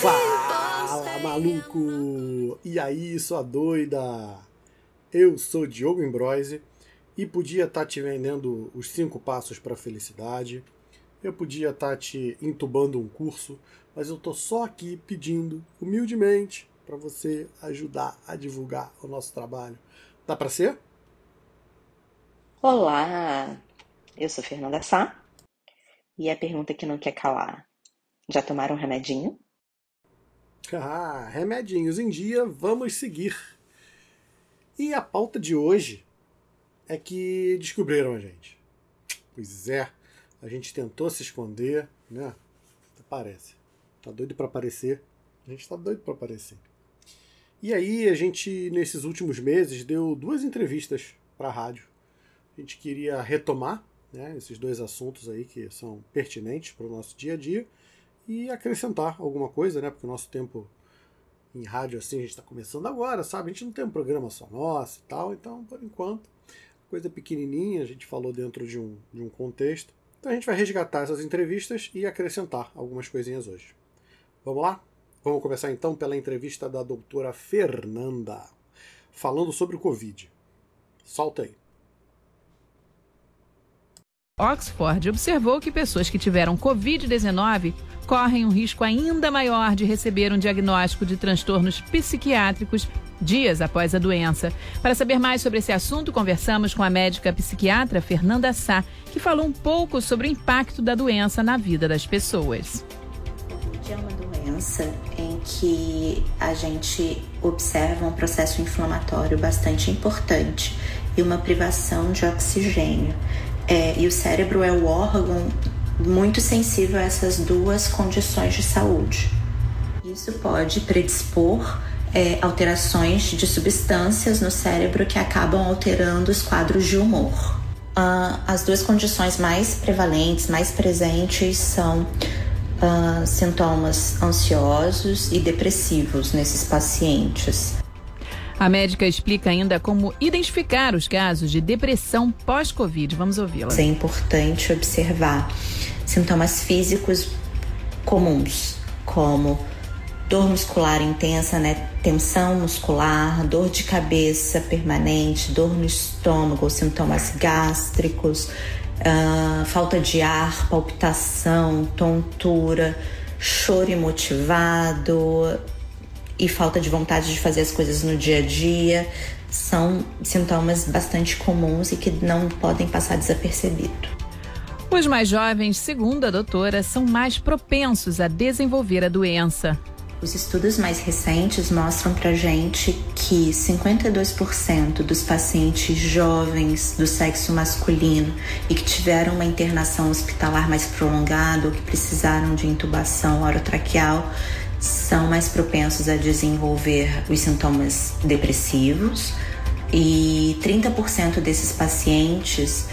Fala, maluco! E aí, sua doida? Eu sou Diogo Embroise e podia estar tá te vendendo os cinco passos para a felicidade. Eu podia estar tá te entubando um curso, mas eu tô só aqui pedindo humildemente para você ajudar a divulgar o nosso trabalho. Dá para ser? Olá, eu sou Fernanda Sá e a pergunta que não quer calar: já tomaram um remedinho? Ah, remedinhos em dia, vamos seguir. E a pauta de hoje é que descobriram a gente. Pois é, a gente tentou se esconder, né? Parece. Tá doido para aparecer. A gente tá doido para aparecer. E aí a gente, nesses últimos meses, deu duas entrevistas para rádio. A gente queria retomar né, esses dois assuntos aí que são pertinentes para o nosso dia a dia e acrescentar alguma coisa, né? Porque o nosso tempo em rádio assim a gente está começando agora, sabe? A gente não tem um programa só nosso e tal, então por enquanto coisa pequenininha, a gente falou dentro de um, de um contexto. Então a gente vai resgatar essas entrevistas e acrescentar algumas coisinhas hoje. Vamos lá? Vamos começar então pela entrevista da doutora Fernanda, falando sobre o Covid. Solta aí. Oxford observou que pessoas que tiveram Covid-19 correm um risco ainda maior de receber um diagnóstico de transtornos psiquiátricos dias após a doença. Para saber mais sobre esse assunto, conversamos com a médica psiquiatra Fernanda Sá, que falou um pouco sobre o impacto da doença na vida das pessoas. É uma doença em que a gente observa um processo inflamatório bastante importante e uma privação de oxigênio. É, e o cérebro é o órgão muito sensível a essas duas condições de saúde. Isso pode predispor é, alterações de substâncias no cérebro que acabam alterando os quadros de humor. Uh, as duas condições mais prevalentes, mais presentes, são uh, sintomas ansiosos e depressivos nesses pacientes. A médica explica ainda como identificar os casos de depressão pós-Covid. Vamos ouvi-la. É importante observar sintomas físicos comuns, como dor muscular intensa, né? Tensão muscular, dor de cabeça permanente, dor no estômago, sintomas gástricos, uh, falta de ar, palpitação, tontura, choro imotivado, e falta de vontade de fazer as coisas no dia a dia são sintomas bastante comuns e que não podem passar desapercebido. Os mais jovens, segundo a doutora, são mais propensos a desenvolver a doença. Os estudos mais recentes mostram pra gente que 52% dos pacientes jovens do sexo masculino e que tiveram uma internação hospitalar mais prolongada ou que precisaram de intubação orotraqueal são mais propensos a desenvolver os sintomas depressivos e 30% desses pacientes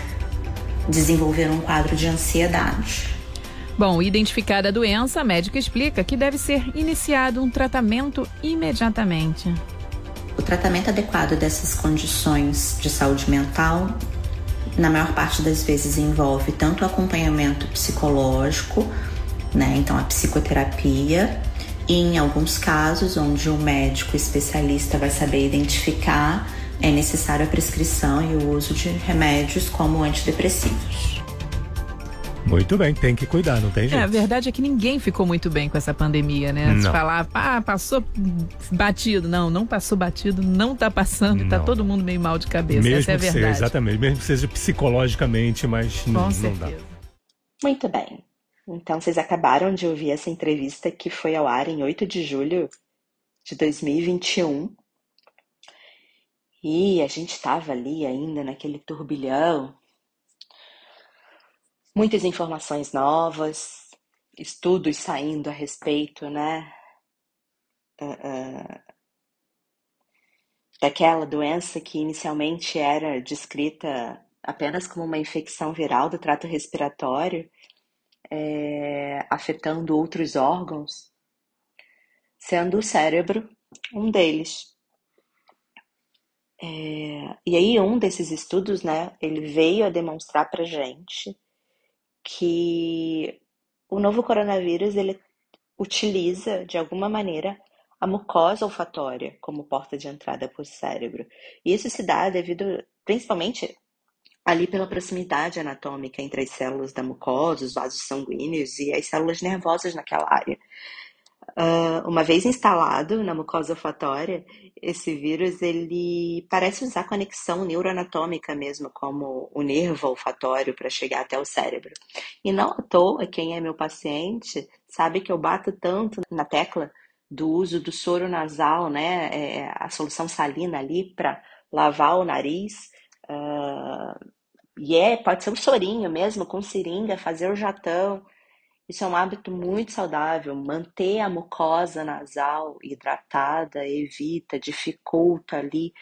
desenvolveram um quadro de ansiedade. Bom, identificada a doença, a médica explica que deve ser iniciado um tratamento imediatamente. O tratamento adequado dessas condições de saúde mental, na maior parte das vezes, envolve tanto o acompanhamento psicológico, né, então a psicoterapia, em alguns casos, onde um médico especialista vai saber identificar, é necessária a prescrição e o uso de remédios como antidepressivos. Muito bem, tem que cuidar, não tem jeito. É, a verdade é que ninguém ficou muito bem com essa pandemia, né? Não. Se falar, ah, passou batido. Não, não passou batido, não tá passando, tá não. tá todo mundo meio mal de cabeça. Mesmo essa é a verdade. Seja, exatamente, mesmo que seja psicologicamente, mas com não, não dá. Muito bem. Então, vocês acabaram de ouvir essa entrevista que foi ao ar em 8 de julho de 2021. E a gente estava ali ainda naquele turbilhão. Muitas informações novas, estudos saindo a respeito, né? Uh, daquela doença que inicialmente era descrita apenas como uma infecção viral do trato respiratório é, afetando outros órgãos, sendo o cérebro um deles. É, e aí um desses estudos, né, ele veio a demonstrar para gente que o novo coronavírus ele utiliza de alguma maneira a mucosa olfatória como porta de entrada para o cérebro. E isso se dá devido, principalmente, ali pela proximidade anatômica entre as células da mucosa, os vasos sanguíneos e as células nervosas naquela área. Uh, uma vez instalado na mucosa olfatória, esse vírus ele parece usar conexão neuroanatômica mesmo, como o nervo olfatório para chegar até o cérebro. E não à toa, quem é meu paciente sabe que eu bato tanto na tecla do uso do soro nasal, né, é, a solução salina ali para lavar o nariz. Uh, e é, pode ser um sorinho mesmo, com seringa, fazer o jatão. Isso é um hábito muito saudável. Manter a mucosa nasal hidratada evita, dificulta ali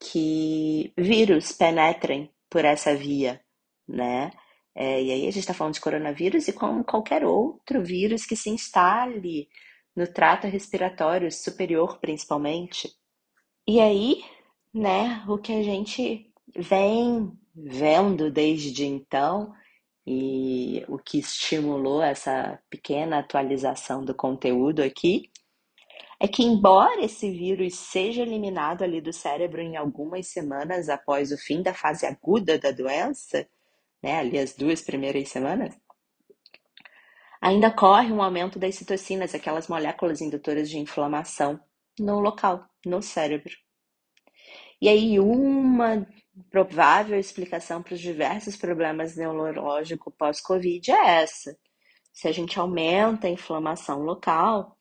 que vírus penetrem por essa via, né? É, e aí a gente está falando de coronavírus e como qualquer outro vírus que se instale no trato respiratório superior, principalmente. E aí, né, o que a gente vem vendo desde então e o que estimulou essa pequena atualização do conteúdo aqui é que, embora esse vírus seja eliminado ali do cérebro em algumas semanas após o fim da fase aguda da doença, né, ali as duas primeiras semanas, ainda ocorre um aumento das citocinas, aquelas moléculas indutoras de inflamação, no local, no cérebro. E aí, uma provável explicação para os diversos problemas neurológicos pós-Covid é essa. Se a gente aumenta a inflamação local,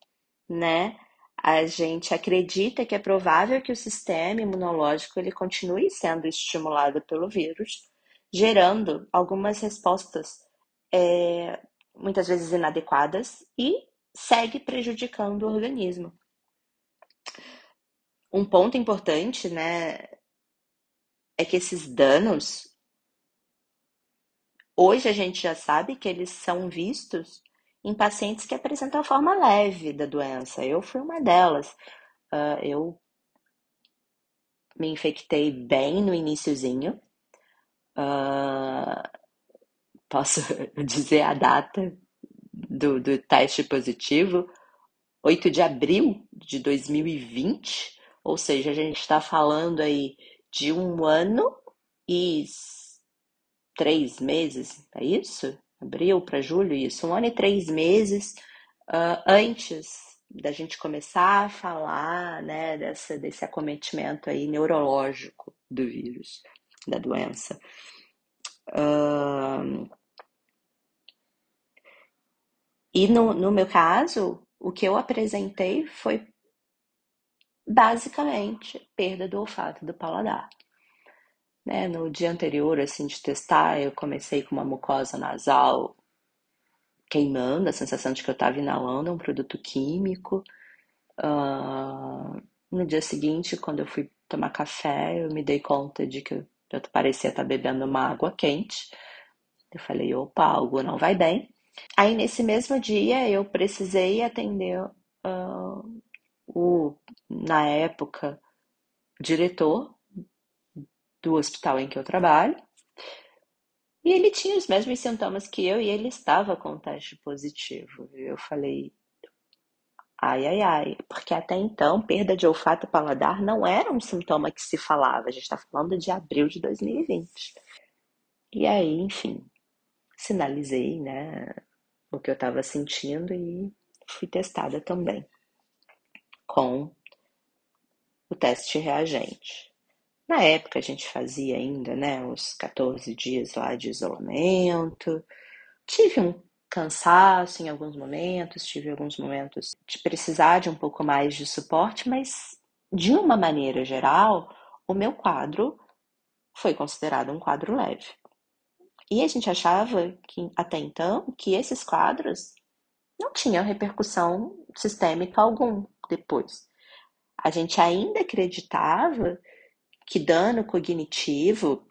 né, a gente acredita que é provável que o sistema imunológico ele continue sendo estimulado pelo vírus, gerando algumas respostas é, muitas vezes inadequadas e segue prejudicando o organismo. Um ponto importante, né, é que esses danos, hoje a gente já sabe que eles são vistos em pacientes que apresentam a forma leve da doença. Eu fui uma delas. Uh, eu me infectei bem no iníciozinho. Uh, posso dizer a data do, do teste positivo? 8 de abril de 2020, ou seja, a gente está falando aí de um ano e três meses, é isso? Abril para julho, isso, um ano e três meses uh, antes da gente começar a falar né, dessa, desse acometimento aí neurológico do vírus, da doença. Uh, e no, no meu caso, o que eu apresentei foi basicamente perda do olfato do paladar. Né? No dia anterior, assim, de testar, eu comecei com uma mucosa nasal queimando, a sensação de que eu estava inalando um produto químico. Uh, no dia seguinte, quando eu fui tomar café, eu me dei conta de que eu, eu parecia estar bebendo uma água quente. Eu falei, opa, algo não vai bem. Aí, nesse mesmo dia, eu precisei atender o, na época, diretor do hospital em que eu trabalho. E ele tinha os mesmos sintomas que eu e ele estava com teste positivo. Eu falei, ai, ai, ai, porque até então perda de olfato e paladar não era um sintoma que se falava. A gente está falando de abril de 2020. E aí, enfim, sinalizei, né, o que eu estava sentindo e fui testada também com o teste reagente. Na época a gente fazia ainda, né, os 14 dias lá de isolamento. Tive um cansaço em alguns momentos, tive alguns momentos de precisar de um pouco mais de suporte, mas de uma maneira geral, o meu quadro foi considerado um quadro leve. E a gente achava que até então que esses quadros não tinham repercussão sistêmica algum depois. A gente ainda acreditava que dano cognitivo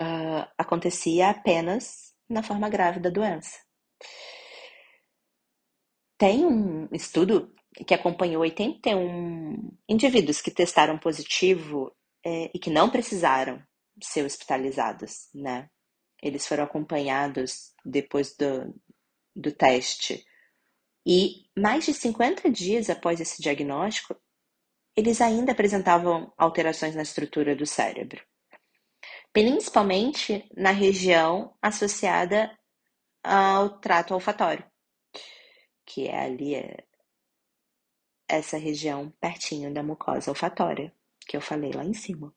uh, acontecia apenas na forma grave da doença. Tem um estudo que acompanhou 81 indivíduos que testaram positivo é, e que não precisaram ser hospitalizados, né? Eles foram acompanhados depois do, do teste. E mais de 50 dias após esse diagnóstico, eles ainda apresentavam alterações na estrutura do cérebro, principalmente na região associada ao trato olfatório, que é ali é essa região pertinho da mucosa olfatória, que eu falei lá em cima.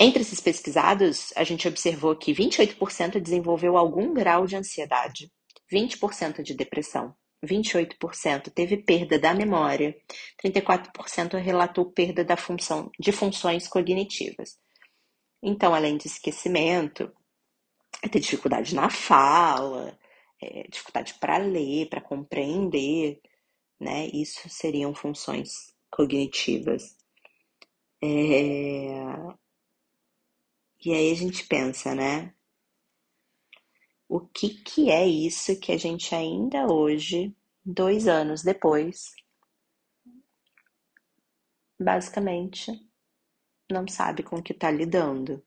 Entre esses pesquisados, a gente observou que 28% desenvolveu algum grau de ansiedade, 20% de depressão, 28% teve perda da memória, 34% relatou perda da função, de funções cognitivas. Então, além de esquecimento, ter dificuldade na fala, é, dificuldade para ler, para compreender, né? Isso seriam funções cognitivas. É... E aí a gente pensa, né? O que, que é isso que a gente ainda hoje, dois anos depois, basicamente não sabe com o que está lidando.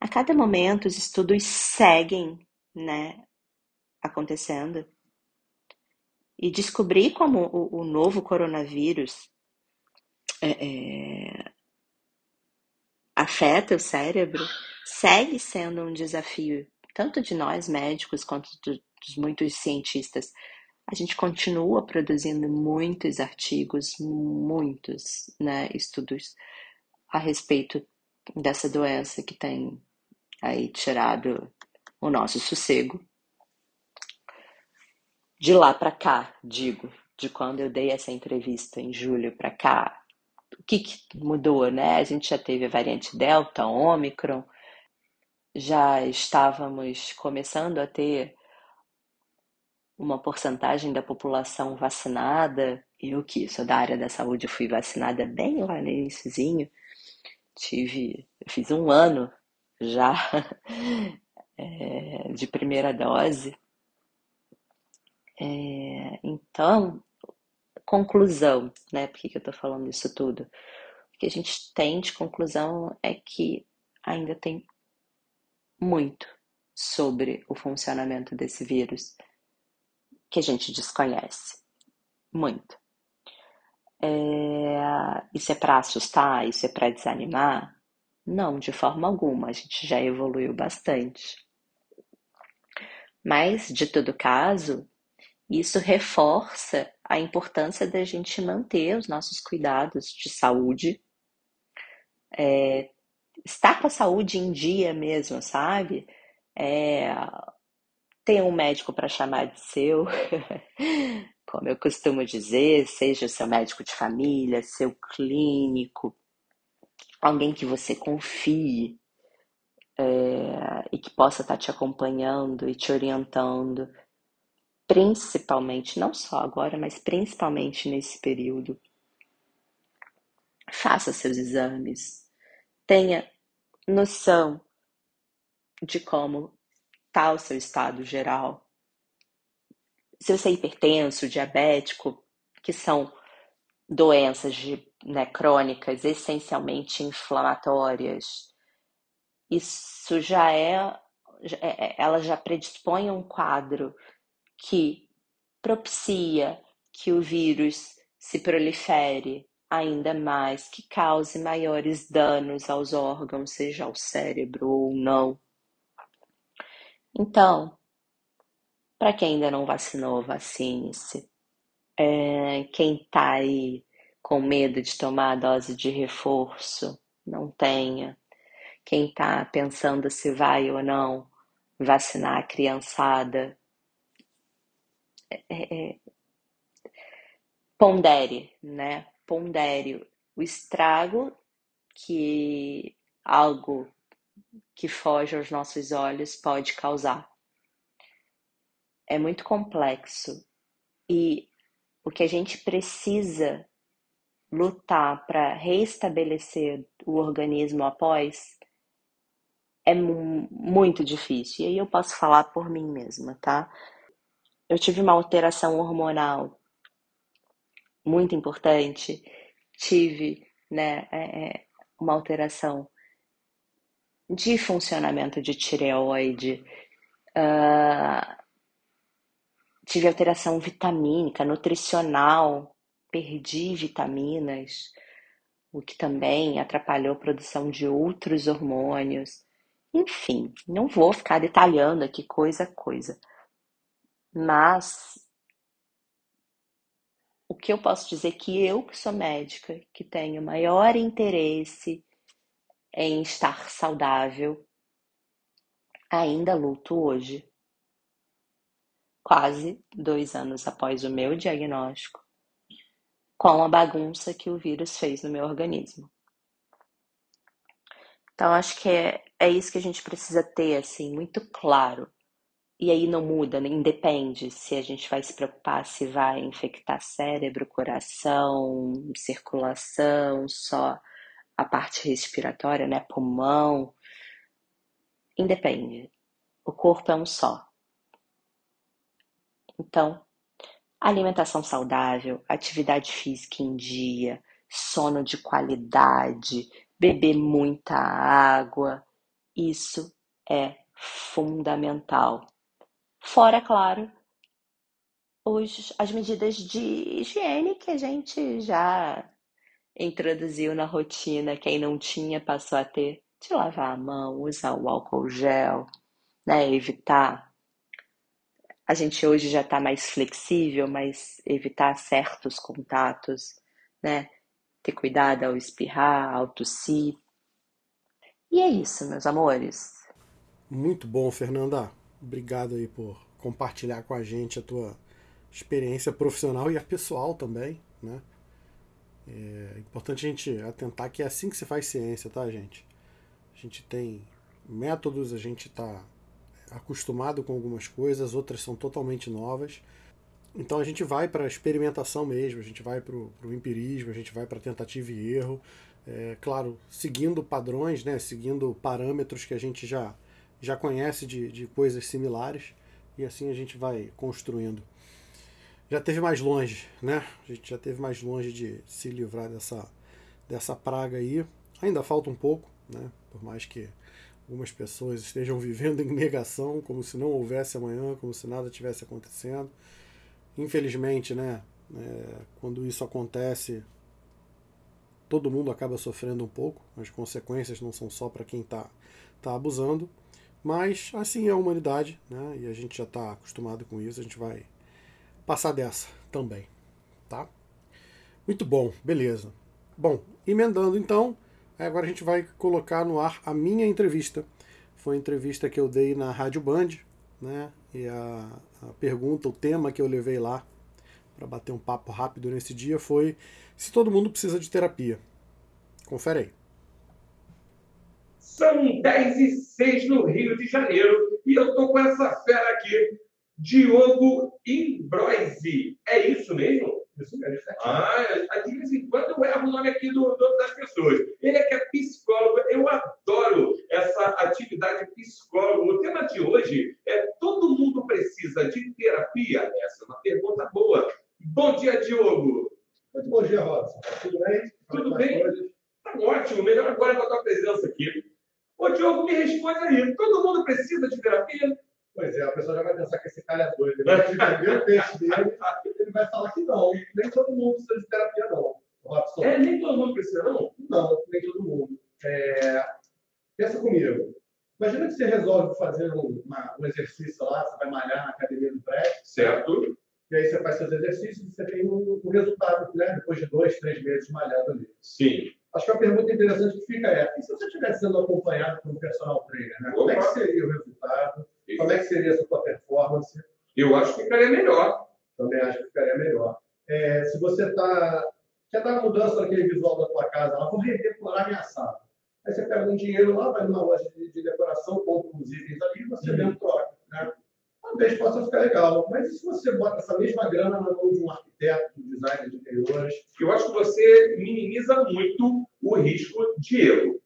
A cada momento os estudos seguem, né, acontecendo. E descobrir como o, o novo coronavírus é, é, afeta o cérebro segue sendo um desafio, tanto de nós médicos quanto do, dos muitos cientistas. A gente continua produzindo muitos artigos, muitos né, estudos a respeito dessa doença que tem aí tirado o nosso sossego. De lá para cá, digo, de quando eu dei essa entrevista em julho para cá, o que, que, mudou, né? A gente já teve a variante Delta, Ômicron, já estávamos começando a ter uma porcentagem da população vacinada. Eu que sou da área da saúde, fui vacinada bem lá no iníciozinho. Tive, fiz um ano já é, de primeira dose. É, então, conclusão, né? Por que, que eu tô falando isso tudo? O que a gente tem de conclusão é que ainda tem muito sobre o funcionamento desse vírus que a gente desconhece. Muito. É... Isso é para assustar? Isso é para desanimar? Não, de forma alguma. A gente já evoluiu bastante. Mas, de todo caso, isso reforça a importância da gente manter os nossos cuidados de saúde, é, estar com a saúde em dia mesmo, sabe? É, ter um médico para chamar de seu, como eu costumo dizer, seja seu médico de família, seu clínico, alguém que você confie é, e que possa estar tá te acompanhando e te orientando principalmente, não só agora, mas principalmente nesse período. Faça seus exames, tenha noção de como está o seu estado geral. Se você é hipertenso, diabético, que são doenças de, né, crônicas essencialmente inflamatórias, isso já é, é, é ela já predispõe a um quadro que propicia que o vírus se prolifere ainda mais, que cause maiores danos aos órgãos, seja ao cérebro ou não. Então, para quem ainda não vacinou, vacine-se. É, quem está aí com medo de tomar a dose de reforço, não tenha. Quem está pensando se vai ou não vacinar a criançada, é, é, é, pondere, né? Pondere o estrago que algo que foge aos nossos olhos pode causar. É muito complexo e o que a gente precisa lutar para restabelecer o organismo após é muito difícil. E aí eu posso falar por mim mesma, tá? eu tive uma alteração hormonal muito importante, tive né? É, é uma alteração de funcionamento de tireoide, uh, tive alteração vitamínica, nutricional, perdi vitaminas, o que também atrapalhou a produção de outros hormônios. Enfim, não vou ficar detalhando aqui coisa a coisa. Mas o que eu posso dizer que eu, que sou médica, que tenho maior interesse em estar saudável, ainda luto hoje, quase dois anos após o meu diagnóstico, com a bagunça que o vírus fez no meu organismo. Então, acho que é, é isso que a gente precisa ter, assim, muito claro. E aí não muda, nem depende se a gente vai se preocupar se vai infectar cérebro, coração, circulação, só a parte respiratória, né, pulmão. Independe. O corpo é um só. Então, alimentação saudável, atividade física em dia, sono de qualidade, beber muita água, isso é fundamental. Fora, claro, os, as medidas de higiene que a gente já introduziu na rotina, quem não tinha passou a ter, de lavar a mão, usar o álcool gel, né, evitar. A gente hoje já está mais flexível, mas evitar certos contatos, né, ter cuidado ao espirrar, ao tossir. E é isso, meus amores. Muito bom, Fernanda. Obrigado aí por compartilhar com a gente a tua experiência profissional e a pessoal também, né? É importante a gente atentar que é assim que se faz ciência, tá, gente? A gente tem métodos, a gente está acostumado com algumas coisas, outras são totalmente novas. Então a gente vai para a experimentação mesmo, a gente vai para o empirismo, a gente vai para tentativa e erro. É, claro, seguindo padrões, né, seguindo parâmetros que a gente já, já conhece de, de coisas similares, e assim a gente vai construindo já teve mais longe, né? A gente já teve mais longe de se livrar dessa, dessa praga aí. Ainda falta um pouco, né? Por mais que algumas pessoas estejam vivendo em negação, como se não houvesse amanhã, como se nada tivesse acontecendo. Infelizmente, né? É, quando isso acontece, todo mundo acaba sofrendo um pouco. As consequências não são só para quem está tá abusando. Mas assim é a humanidade, né? E a gente já está acostumado com isso, a gente vai passar dessa também, tá? Muito bom, beleza. Bom, emendando então, agora a gente vai colocar no ar a minha entrevista. Foi a entrevista que eu dei na Rádio Band, né? E a, a pergunta, o tema que eu levei lá para bater um papo rápido nesse dia foi se todo mundo precisa de terapia. Confere aí. São 10 e 6 no Rio de Janeiro e eu tô com essa fera aqui Diogo Imbroise. É isso mesmo? Isso mesmo. Ah, de vez em quando eu erro o nome aqui do, do, das pessoas. Ele é que é psicólogo. Eu adoro essa atividade psicólogo. O tema de hoje é todo mundo precisa de terapia? Essa é uma pergunta boa. Bom dia, Diogo. Muito bom dia, Robson. Tudo bem? Tudo bem? Tá ótimo. Melhor agora com a tua presença aqui. Ô, Diogo, me responde aí. Todo mundo precisa de terapia? Pois é, a pessoa já vai pensar que esse cara é doido. Ele vai entender o peixe dele, ele vai falar que não. Nem todo mundo precisa de terapia, não. Robson. É, nem todo mundo precisa, não? Não, nem todo mundo. É... Pensa comigo. Imagina que você resolve fazer um, uma, um exercício lá, você vai malhar na academia do prédio. Certo. E aí você faz seus exercícios e você tem um, um resultado, né? Depois de dois, três meses malhando ali. Sim. Acho que a pergunta interessante que fica é: e se você estivesse sendo acompanhado por um personal trainer, né? Como é que seria o resultado? Como é que seria essa tua performance? Eu acho que ficaria melhor. Também acho que ficaria melhor. É, se você está quer dar mudança naquele visual da tua casa, ela vou redecorar minha sala. Aí você pega um dinheiro lá, vai numa loja de, de decoração, compra uns itens ali e você uhum. mesmo troca. Né? Talvez possa ficar legal. Mas e se você bota essa mesma grana na mão de um arquiteto, um designer de interiores? Eu acho que você minimiza muito o risco de erro.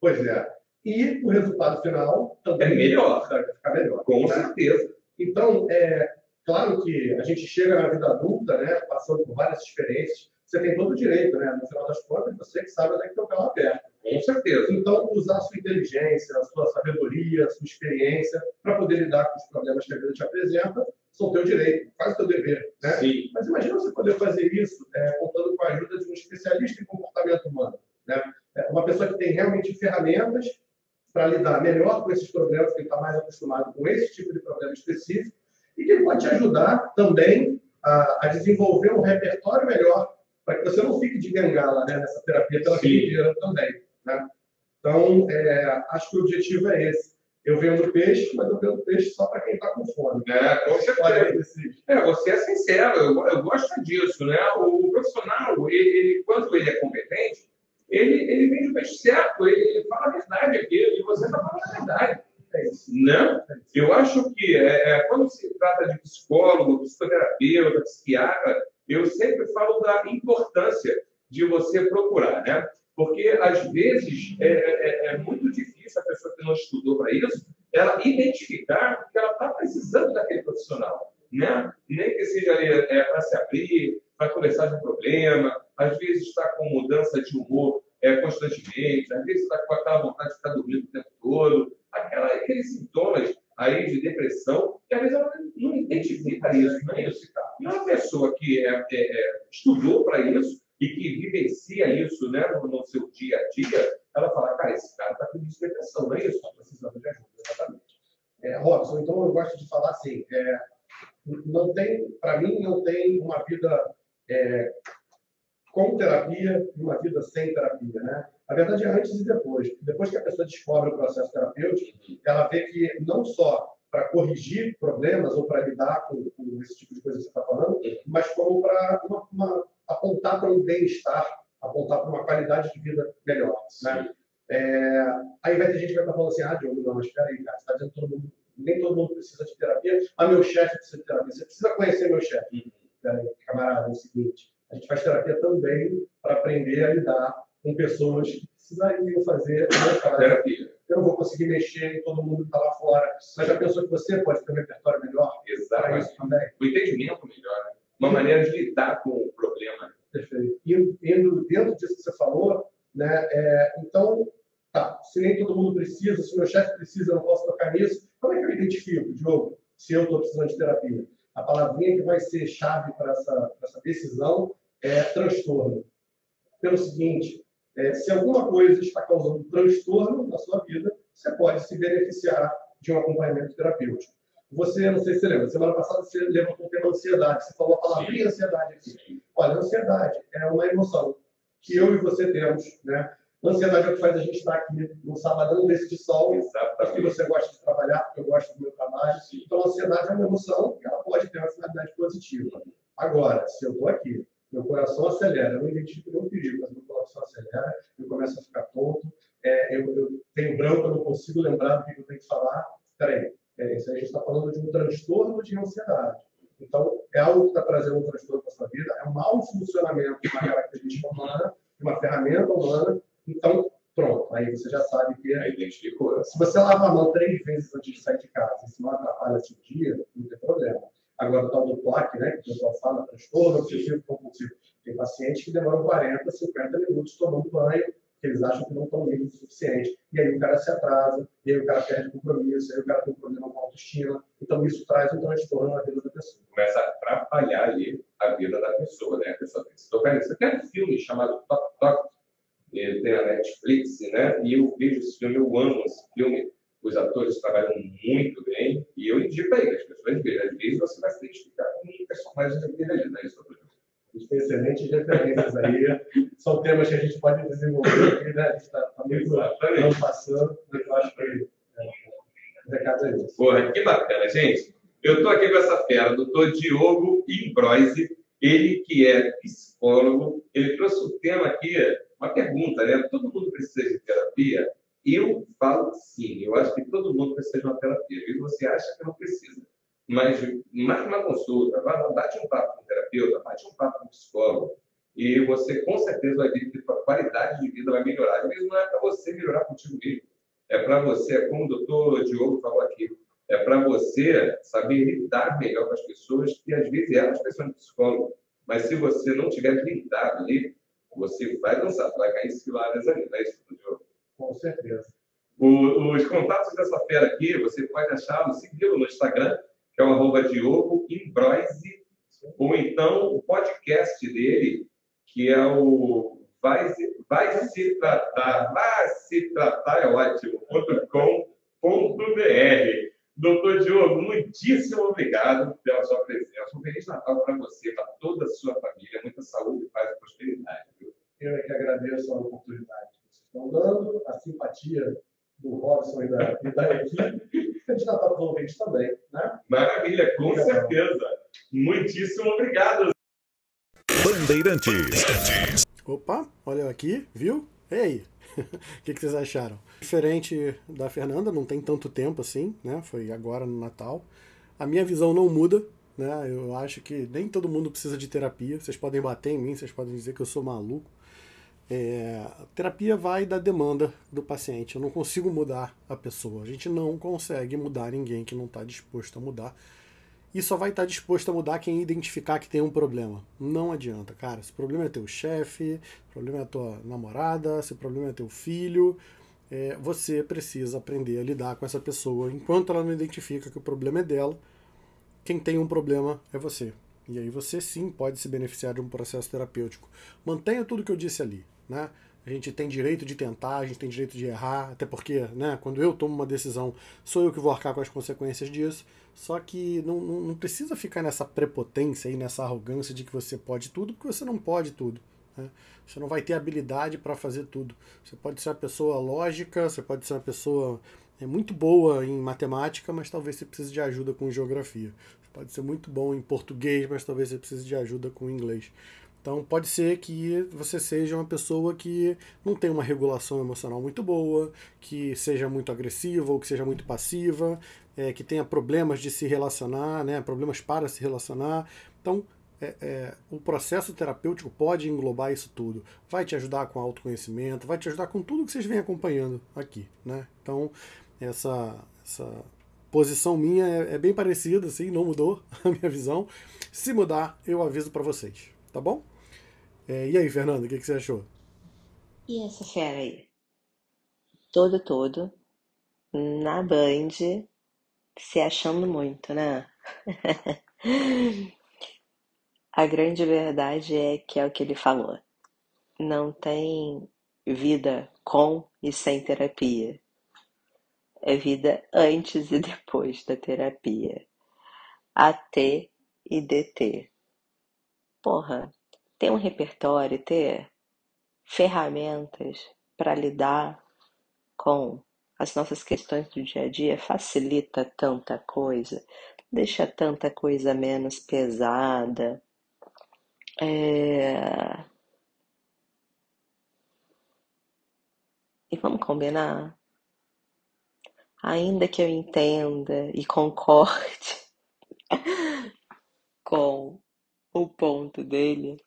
Pois é. E o resultado final também é melhor. Vai ficar melhor. Com né? certeza. Então, é claro que a gente chega na vida adulta, né, passando por várias experiências. você tem todo o direito, né? No final das contas, você que sabe onde é que tem o carro aberto. Com certeza. Então, usar a sua inteligência, a sua sabedoria, a sua experiência para poder lidar com os problemas que a vida te apresenta, são teu direito, faz o teu dever. Né? Sim. Mas imagina você poder fazer isso é, contando com a ajuda de um especialista em comportamento humano. Né? É uma pessoa que tem realmente ferramentas para lidar melhor com esses problemas, que ele está mais acostumado com esse tipo de problema específico, e que ele pode te ajudar também a, a desenvolver um repertório melhor para que você não fique de bengala né, nessa terapia pela vida também. Né? Então, é, acho que o objetivo é esse. Eu vendo peixe, mas eu vendo peixe só para quem está com fome. É, com certeza. É, você é sincero, eu, eu gosto disso, né? O, o profissional, ele, ele, quando ele é competente, ele, ele vende o peixe certo, ele, ele fala a verdade aqui, e você está falando a verdade. É. Né? Eu acho que é, é, quando se trata de psicólogo, psicoterapeuta, psiquiatra, eu sempre falo da importância de você procurar, né? Porque, às vezes, é, é, é muito difícil a pessoa que não estudou para isso, ela identificar que ela está precisando daquele profissional, né? Nem que seja é, para se abrir, para conversar de um problema, às vezes está com mudança de humor é, constantemente, às vezes está com aquela vontade de ficar dormindo o tempo todo, aquela, aqueles sintomas aí de depressão, que às vezes ela não identifica isso, não é isso? E uma pessoa que é, é, é estudou para isso, e que vivencia isso né, no, no seu dia a dia, ela fala, cara, esse cara está com depressão, não é isso? Está precisando de ajuda, exatamente. É, Robson, então eu gosto de falar assim, é, não tem, para mim, não tem uma vida é, com terapia e uma vida sem terapia, né? A verdade é antes e depois. Depois que a pessoa descobre o processo terapêutico, ela vê que não só para corrigir problemas ou para lidar com, com, esse tipo de coisa que você está falando, mas como para apontar para um bem-estar, apontar para uma qualidade de vida melhor. Né? É, aí vai ter gente que vai estar falando assim, ah, Diogo, não, mas espera aí, cara, você está dizendo que todo mundo, nem todo mundo precisa de terapia, ah, meu chefe precisa de terapia, você precisa conhecer meu chefe. Uhum. Peraí, camarada, é o seguinte, a gente faz terapia também para aprender a lidar com pessoas que precisariam fazer terapia. Eu não vou conseguir mexer em todo mundo que está lá fora, mas já pensou que você pode ter um repertório melhor? Exatamente. O entendimento melhor, né? uma maneira de lidar com o problema. Perfeito. Indo, indo dentro disso que você falou, né, é, então, tá, se nem todo mundo precisa, se meu chefe precisa, eu não posso tocar nisso, como é que eu identifico, Diogo, se eu estou precisando de terapia? A palavrinha que vai ser chave para essa, essa decisão é transtorno. Pelo seguinte, é, se alguma coisa está causando transtorno na sua vida, você pode se beneficiar de um acompanhamento terapêutico. Você, não sei se você lembra, semana passada você levantou o tema ansiedade. Você falou a palavrinha ansiedade aqui. Olha, ansiedade é uma emoção que eu e você temos, né? Ansiedade é o que faz a gente estar aqui no sabadão desse de sol, porque você gosta de trabalhar, porque eu gosto do meu trabalho. Então, a ansiedade é uma emoção que ela pode ter uma finalidade positiva. Agora, se eu estou aqui, meu coração acelera, eu não identifico nenhum perigo, mas meu coração acelera, eu começo a ficar tonto, é, eu, eu, tenho branco, eu não consigo lembrar do que eu tenho que falar. Peraí, é, isso a gente está falando de um transtorno de ansiedade. Então, é algo que está trazendo um transtorno para a sua vida, é um mau funcionamento de uma característica humana, de uma ferramenta humana. Então, pronto, aí você já sabe que. Aí identificou. Se você lava a mão três vezes antes de sair de casa, se não atrapalha seu dia, não tem problema. Agora, o tal do plaque, né, que o pessoal fala, transtorno obsessivo compulsivo. Tem pacientes que demoram 40, 50 minutos tomando banho que eles acham que não estão livres o suficiente. E aí o cara se atrasa, e aí o cara perde compromisso, aí o cara tem um problema com autoestima. Então isso traz um transtorno na vida da pessoa. Começa a atrapalhar ali a vida da pessoa, né? A pessoa tem que se tocar nisso. Tem um filme chamado Tok, ele tem a Netflix, né? E eu vejo esse filme, eu amo esse filme. Os atores trabalham muito bem, e eu indico aí as pessoas vejam. Às vezes você vai se identificar com um personagem daquele ali, né? Isso a gente tem excelentes referências aí. São temas que a gente pode desenvolver aqui, né? A gente está tá muito passando, mas eu acho que é, o recado é isso. Porra, que bacana, gente. Eu estou aqui com essa fera, doutor Diogo Imbroise, ele que é psicólogo, ele trouxe o tema aqui, uma pergunta, né? Todo mundo precisa de terapia? Eu falo sim, eu acho que todo mundo precisa de uma terapia. E você acha que não precisa. Mas marque uma consulta, bate um papo com o terapeuta, bate um papo com o psicólogo, e você com certeza vai ver que a sua qualidade de vida vai melhorar. Vezes não é para você melhorar contigo mesmo, é para você, como o doutor Diogo falou aqui, é para você saber lidar melhor com as pessoas que às vezes elas precisam de psicólogo, Mas se você não tiver blindado ali, você vai dançar, vai cair ciladas ali, não é isso, Diogo? Com certeza. O, os contatos dessa fera aqui, você pode achá-lo, segui-lo no Instagram, que é o arroba Diogo Imbroise, ou então o podcast dele, que é o vai se, vai se tratar, vai se tratar, é ótimo, .com.br. Doutor Diogo, muitíssimo obrigado pela sua presença. Um Feliz Natal para você, para toda a sua família. Muita saúde, paz e prosperidade. Eu é que agradeço a oportunidade estão dando, a simpatia do Robson e da, e da equipe. Para os ouvintes também. Né? Maravilha, com obrigado. certeza. Muitíssimo obrigado. Bandeirantes. Opa, olha aqui, viu? E aí? O que, que, vocês acharam? Diferente da Fernanda, não tem tanto tempo assim, né? Foi agora no Natal. A minha visão não muda, né? Eu acho que nem todo mundo precisa de terapia. Vocês podem bater em mim, vocês podem dizer que eu sou maluco. É, terapia vai da demanda do paciente. Eu não consigo mudar a pessoa. A gente não consegue mudar ninguém que não está disposto a mudar e só vai estar disposto a mudar quem identificar que tem um problema. Não adianta, cara. Se o problema é teu chefe, o problema é tua namorada, se o problema é teu filho, é, você precisa aprender a lidar com essa pessoa enquanto ela não identifica que o problema é dela. Quem tem um problema é você. E aí você sim pode se beneficiar de um processo terapêutico. Mantenha tudo que eu disse ali, né? A gente tem direito de tentar, a gente tem direito de errar, até porque, né, quando eu tomo uma decisão, sou eu que vou arcar com as consequências disso. Só que não, não, não precisa ficar nessa prepotência e nessa arrogância de que você pode tudo, porque você não pode tudo. Né? Você não vai ter habilidade para fazer tudo. Você pode ser uma pessoa lógica, você pode ser uma pessoa é, muito boa em matemática, mas talvez você precise de ajuda com geografia. Você pode ser muito bom em português, mas talvez você precise de ajuda com inglês. Então pode ser que você seja uma pessoa que não tem uma regulação emocional muito boa, que seja muito agressiva ou que seja muito passiva, é, que tenha problemas de se relacionar, né, problemas para se relacionar. Então é, é, o processo terapêutico pode englobar isso tudo. Vai te ajudar com autoconhecimento, vai te ajudar com tudo que vocês vêm acompanhando aqui. Né? Então essa, essa posição minha é, é bem parecida, assim, não mudou a minha visão. Se mudar, eu aviso para vocês, tá bom? É, e aí, Fernando, o que, que você achou? E essa fera aí? Todo, todo, na Band, se achando muito, né? A grande verdade é que é o que ele falou. Não tem vida com e sem terapia. É vida antes e depois da terapia. AT e DT. Porra, ter um repertório, ter ferramentas para lidar com as nossas questões do dia a dia facilita tanta coisa, deixa tanta coisa menos pesada. É... E vamos combinar? Ainda que eu entenda e concorde com o ponto dele,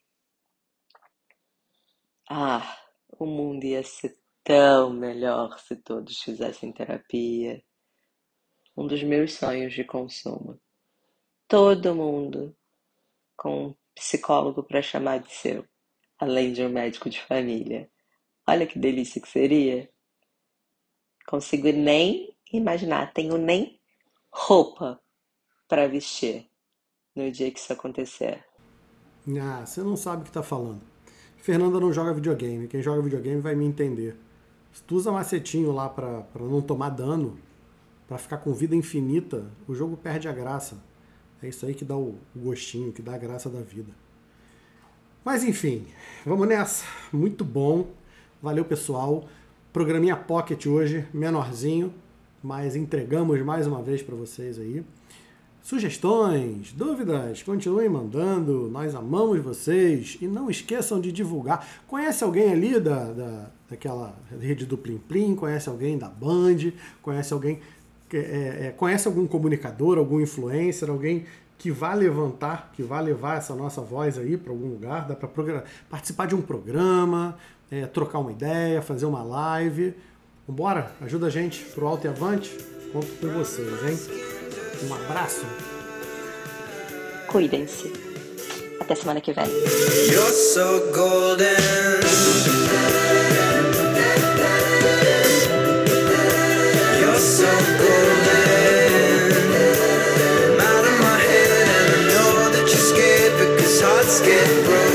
ah, o mundo ia ser tão melhor se todos fizessem terapia. Um dos meus sonhos de consumo. Todo mundo com um psicólogo para chamar de seu, além de um médico de família. Olha que delícia que seria. Consigo nem imaginar, tenho nem roupa para vestir no dia que isso acontecer. Ah, você não sabe o que está falando. Fernanda não joga videogame. Quem joga videogame vai me entender. Se tu usa macetinho lá para não tomar dano, para ficar com vida infinita, o jogo perde a graça. É isso aí que dá o gostinho, que dá a graça da vida. Mas enfim, vamos nessa. Muito bom. Valeu, pessoal. Programinha Pocket hoje, menorzinho, mas entregamos mais uma vez para vocês aí. Sugestões, dúvidas, continuem mandando, nós amamos vocês e não esqueçam de divulgar. Conhece alguém ali da, da daquela rede do Plim Plim? Conhece alguém da Band? Conhece alguém? É, é, conhece algum comunicador, algum influencer, alguém que vá levantar, que vá levar essa nossa voz aí para algum lugar? Dá para participar de um programa, é, trocar uma ideia, fazer uma live. Vambora, ajuda a gente pro alto e avante. Conto com vocês, hein? Um abraço. Cuidem-se. Até semana que vem. hearts get broken